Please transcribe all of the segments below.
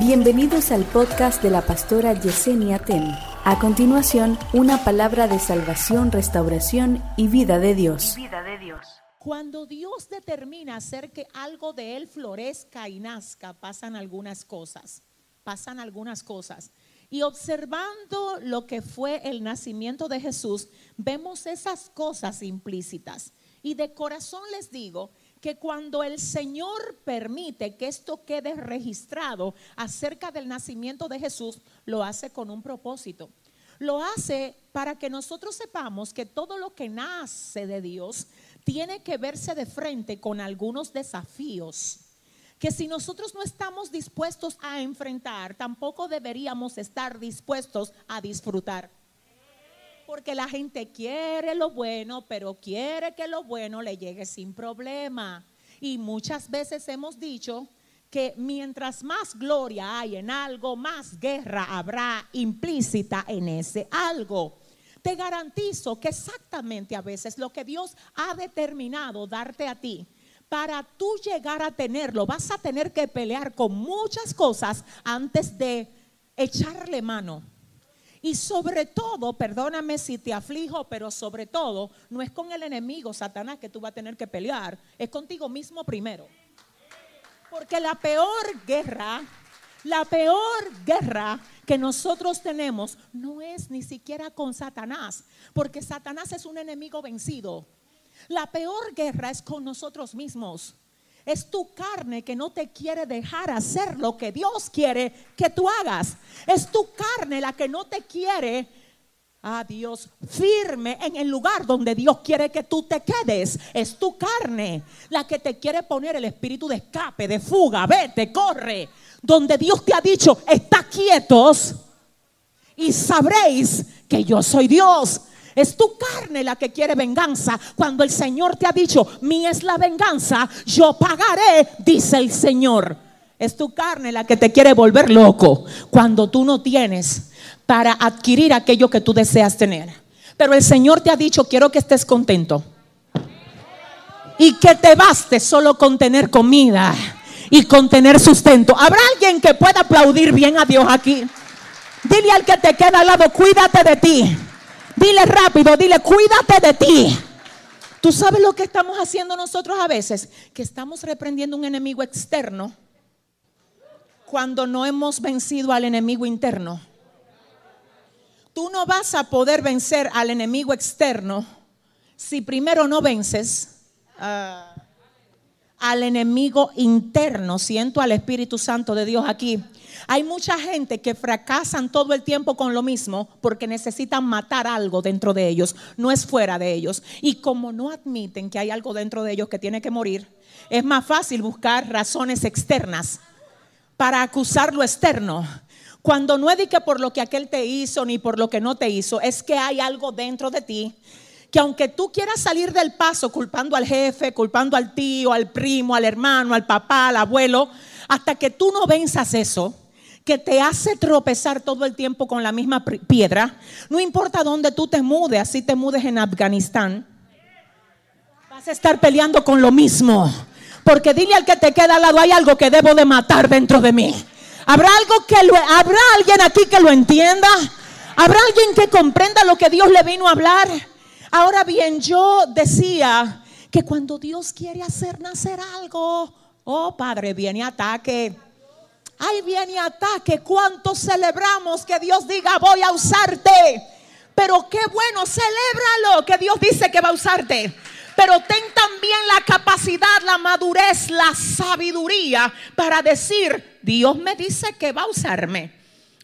Bienvenidos al podcast de la pastora Yesenia Ten. A continuación, una palabra de salvación, restauración y vida de Dios. vida de Dios. Cuando Dios determina hacer que algo de Él florezca y nazca, pasan algunas cosas. Pasan algunas cosas. Y observando lo que fue el nacimiento de Jesús, vemos esas cosas implícitas. Y de corazón les digo que cuando el Señor permite que esto quede registrado acerca del nacimiento de Jesús, lo hace con un propósito. Lo hace para que nosotros sepamos que todo lo que nace de Dios tiene que verse de frente con algunos desafíos que si nosotros no estamos dispuestos a enfrentar, tampoco deberíamos estar dispuestos a disfrutar. Porque la gente quiere lo bueno, pero quiere que lo bueno le llegue sin problema. Y muchas veces hemos dicho que mientras más gloria hay en algo, más guerra habrá implícita en ese algo. Te garantizo que exactamente a veces lo que Dios ha determinado darte a ti, para tú llegar a tenerlo, vas a tener que pelear con muchas cosas antes de echarle mano. Y sobre todo, perdóname si te aflijo, pero sobre todo, no es con el enemigo, Satanás, que tú vas a tener que pelear, es contigo mismo primero. Porque la peor guerra, la peor guerra que nosotros tenemos no es ni siquiera con Satanás, porque Satanás es un enemigo vencido. La peor guerra es con nosotros mismos. Es tu carne que no te quiere dejar hacer lo que Dios quiere que tú hagas. Es tu carne la que no te quiere a Dios firme en el lugar donde Dios quiere que tú te quedes. Es tu carne la que te quiere poner el espíritu de escape, de fuga, vete, corre. Donde Dios te ha dicho, está quietos y sabréis que yo soy Dios. Es tu carne la que quiere venganza. Cuando el Señor te ha dicho, mi es la venganza, yo pagaré, dice el Señor. Es tu carne la que te quiere volver loco cuando tú no tienes para adquirir aquello que tú deseas tener. Pero el Señor te ha dicho, quiero que estés contento. Y que te baste solo con tener comida y con tener sustento. ¿Habrá alguien que pueda aplaudir bien a Dios aquí? Dile al que te queda al lado, cuídate de ti. Dile rápido, dile, cuídate de ti. ¿Tú sabes lo que estamos haciendo nosotros a veces? Que estamos reprendiendo un enemigo externo cuando no hemos vencido al enemigo interno. Tú no vas a poder vencer al enemigo externo si primero no vences uh, al enemigo interno. Siento al Espíritu Santo de Dios aquí. Hay mucha gente que fracasan todo el tiempo con lo mismo porque necesitan matar algo dentro de ellos, no es fuera de ellos. Y como no admiten que hay algo dentro de ellos que tiene que morir, es más fácil buscar razones externas para acusar lo externo. Cuando no es por lo que aquel te hizo ni por lo que no te hizo, es que hay algo dentro de ti que aunque tú quieras salir del paso culpando al jefe, culpando al tío, al primo, al hermano, al papá, al abuelo, hasta que tú no venzas eso, que te hace tropezar todo el tiempo con la misma piedra, no importa dónde tú te mudes, así te mudes en Afganistán, vas a estar peleando con lo mismo. Porque dile al que te queda al lado, hay algo que debo de matar dentro de mí. ¿Habrá algo que lo, habrá alguien aquí que lo entienda? ¿Habrá alguien que comprenda lo que Dios le vino a hablar? Ahora bien, yo decía que cuando Dios quiere hacer nacer algo, oh Padre, viene ataque. Ay, viene ataque. ¿Cuánto celebramos que Dios diga, voy a usarte? Pero qué bueno, celébralo que Dios dice que va a usarte. Pero ten también la capacidad, la madurez, la sabiduría para decir, Dios me dice que va a usarme.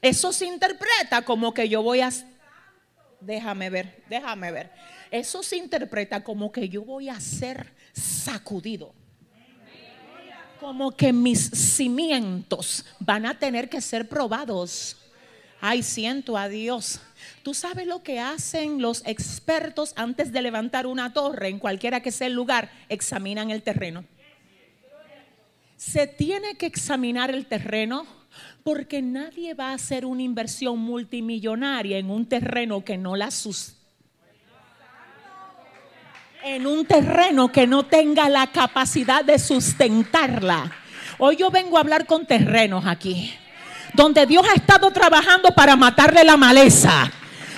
Eso se interpreta como que yo voy a... Déjame ver, déjame ver. Eso se interpreta como que yo voy a ser sacudido. Como que mis cimientos van a tener que ser probados. Ay, siento a Dios. ¿Tú sabes lo que hacen los expertos antes de levantar una torre en cualquiera que sea el lugar? Examinan el terreno. Se tiene que examinar el terreno porque nadie va a hacer una inversión multimillonaria en un terreno que no la sustenta en un terreno que no tenga la capacidad de sustentarla. Hoy yo vengo a hablar con terrenos aquí. donde Dios ha estado trabajando para matarle la maleza,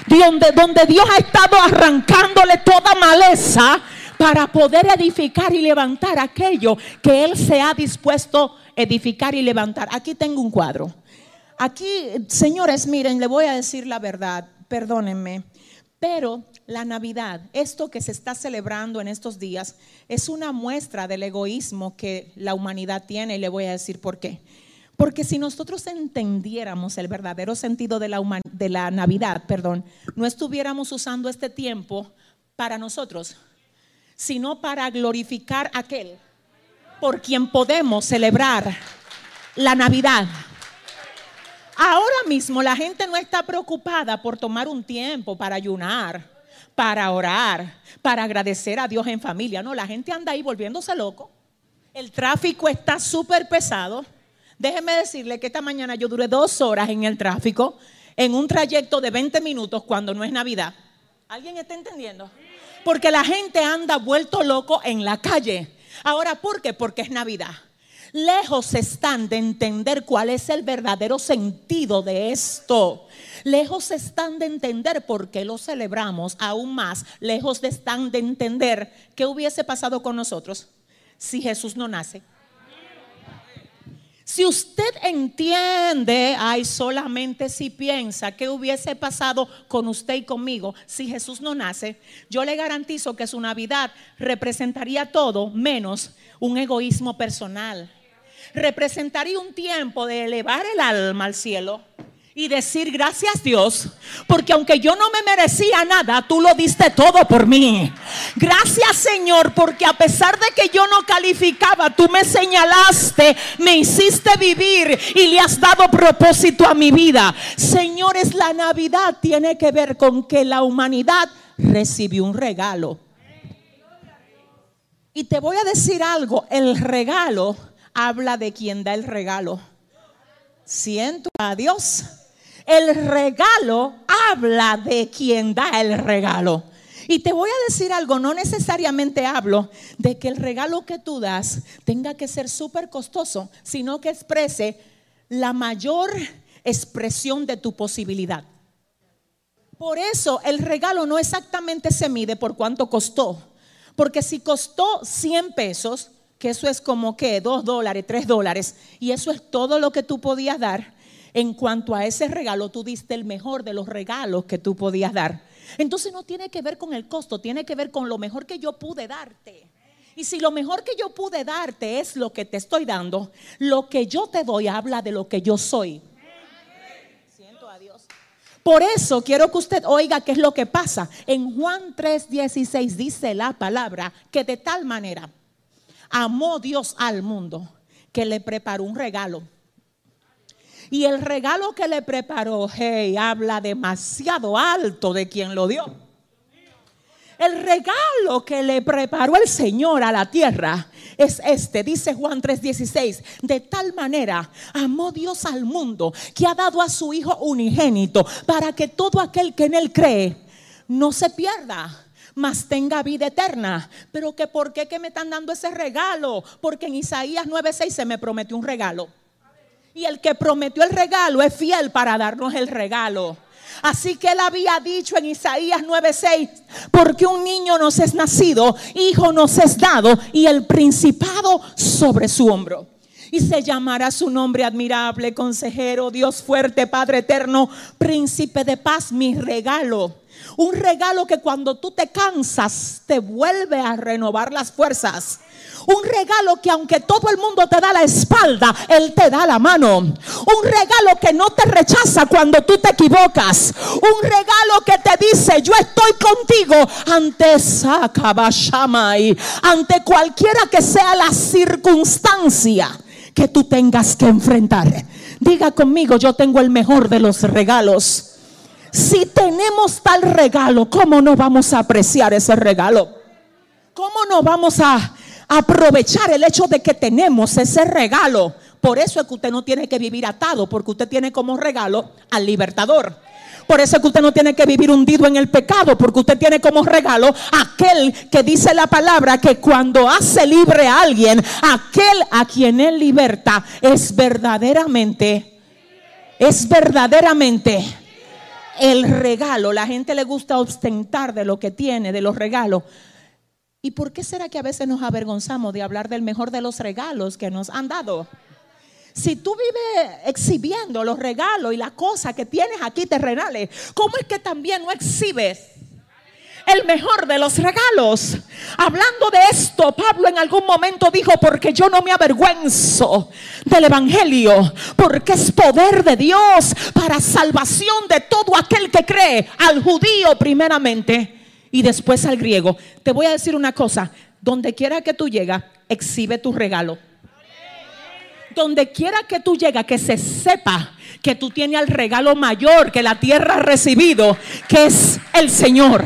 donde, donde Dios ha estado arrancándole toda maleza para poder edificar y levantar aquello que Él se ha dispuesto edificar y levantar. Aquí tengo un cuadro. Aquí, señores, miren, le voy a decir la verdad, perdónenme, pero la Navidad, esto que se está celebrando en estos días, es una muestra del egoísmo que la humanidad tiene y le voy a decir por qué. Porque si nosotros entendiéramos el verdadero sentido de la, de la Navidad, perdón, no estuviéramos usando este tiempo para nosotros, sino para glorificar a aquel por quien podemos celebrar la Navidad. Ahora mismo la gente no está preocupada por tomar un tiempo para ayunar, para orar, para agradecer a Dios en familia. No, la gente anda ahí volviéndose loco. El tráfico está súper pesado. Déjeme decirle que esta mañana yo duré dos horas en el tráfico, en un trayecto de 20 minutos cuando no es Navidad. ¿Alguien está entendiendo? Porque la gente anda vuelto loco en la calle. Ahora, ¿por qué? Porque es Navidad. Lejos están de entender cuál es el verdadero sentido de esto. Lejos están de entender por qué lo celebramos aún más. Lejos están de entender qué hubiese pasado con nosotros si Jesús no nace. Si usted entiende, ay, solamente si piensa que hubiese pasado con usted y conmigo si Jesús no nace, yo le garantizo que su Navidad representaría todo menos un egoísmo personal. Representaría un tiempo de elevar el alma al cielo y decir gracias Dios, porque aunque yo no me merecía nada, tú lo diste todo por mí. Gracias Señor, porque a pesar de que yo no calificaba, tú me señalaste, me hiciste vivir y le has dado propósito a mi vida. Señores, la Navidad tiene que ver con que la humanidad recibió un regalo. Y te voy a decir algo, el regalo habla de quien da el regalo. Siento a Dios el regalo habla de quien da el regalo. Y te voy a decir algo, no necesariamente hablo de que el regalo que tú das tenga que ser súper costoso, sino que exprese la mayor expresión de tu posibilidad. Por eso el regalo no exactamente se mide por cuánto costó, porque si costó 100 pesos, que eso es como que 2 dólares, 3 dólares, y eso es todo lo que tú podías dar, en cuanto a ese regalo, tú diste el mejor de los regalos que tú podías dar. Entonces no tiene que ver con el costo, tiene que ver con lo mejor que yo pude darte. Y si lo mejor que yo pude darte es lo que te estoy dando, lo que yo te doy habla de lo que yo soy. Siento a Dios. Por eso quiero que usted oiga qué es lo que pasa. En Juan 3:16 dice la palabra que de tal manera amó Dios al mundo que le preparó un regalo y el regalo que le preparó, hey, habla demasiado alto de quien lo dio. El regalo que le preparó el Señor a la tierra es este, dice Juan 3:16, de tal manera amó Dios al mundo que ha dado a su Hijo unigénito para que todo aquel que en él cree no se pierda, mas tenga vida eterna. Pero que por qué que me están dando ese regalo? Porque en Isaías 9:6 se me prometió un regalo. Y el que prometió el regalo es fiel para darnos el regalo. Así que él había dicho en Isaías 9:6, porque un niño nos es nacido, hijo nos es dado y el principado sobre su hombro. Y se llamará su nombre admirable, consejero, Dios fuerte, Padre eterno, príncipe de paz, mi regalo. Un regalo que cuando tú te cansas te vuelve a renovar las fuerzas. Un regalo que aunque todo el mundo te da la espalda, Él te da la mano. Un regalo que no te rechaza cuando tú te equivocas. Un regalo que te dice, yo estoy contigo ante y ante cualquiera que sea la circunstancia que tú tengas que enfrentar. Diga conmigo, yo tengo el mejor de los regalos. Si tenemos tal regalo, ¿cómo no vamos a apreciar ese regalo? ¿Cómo no vamos a aprovechar el hecho de que tenemos ese regalo. Por eso es que usted no tiene que vivir atado, porque usted tiene como regalo al libertador. Por eso es que usted no tiene que vivir hundido en el pecado, porque usted tiene como regalo aquel que dice la palabra que cuando hace libre a alguien, aquel a quien él liberta es verdaderamente es verdaderamente el regalo. La gente le gusta ostentar de lo que tiene, de los regalos. ¿Y por qué será que a veces nos avergonzamos de hablar del mejor de los regalos que nos han dado? Si tú vives exhibiendo los regalos y las cosas que tienes aquí terrenales, ¿cómo es que también no exhibes el mejor de los regalos. Hablando de esto, Pablo en algún momento dijo, porque yo no me avergüenzo del Evangelio, porque es poder de Dios para salvación de todo aquel que cree, al judío primeramente y después al griego. Te voy a decir una cosa, donde quiera que tú llegas, exhibe tu regalo. Donde quiera que tú llegas, que se sepa que tú tienes el regalo mayor que la tierra ha recibido, que es el Señor.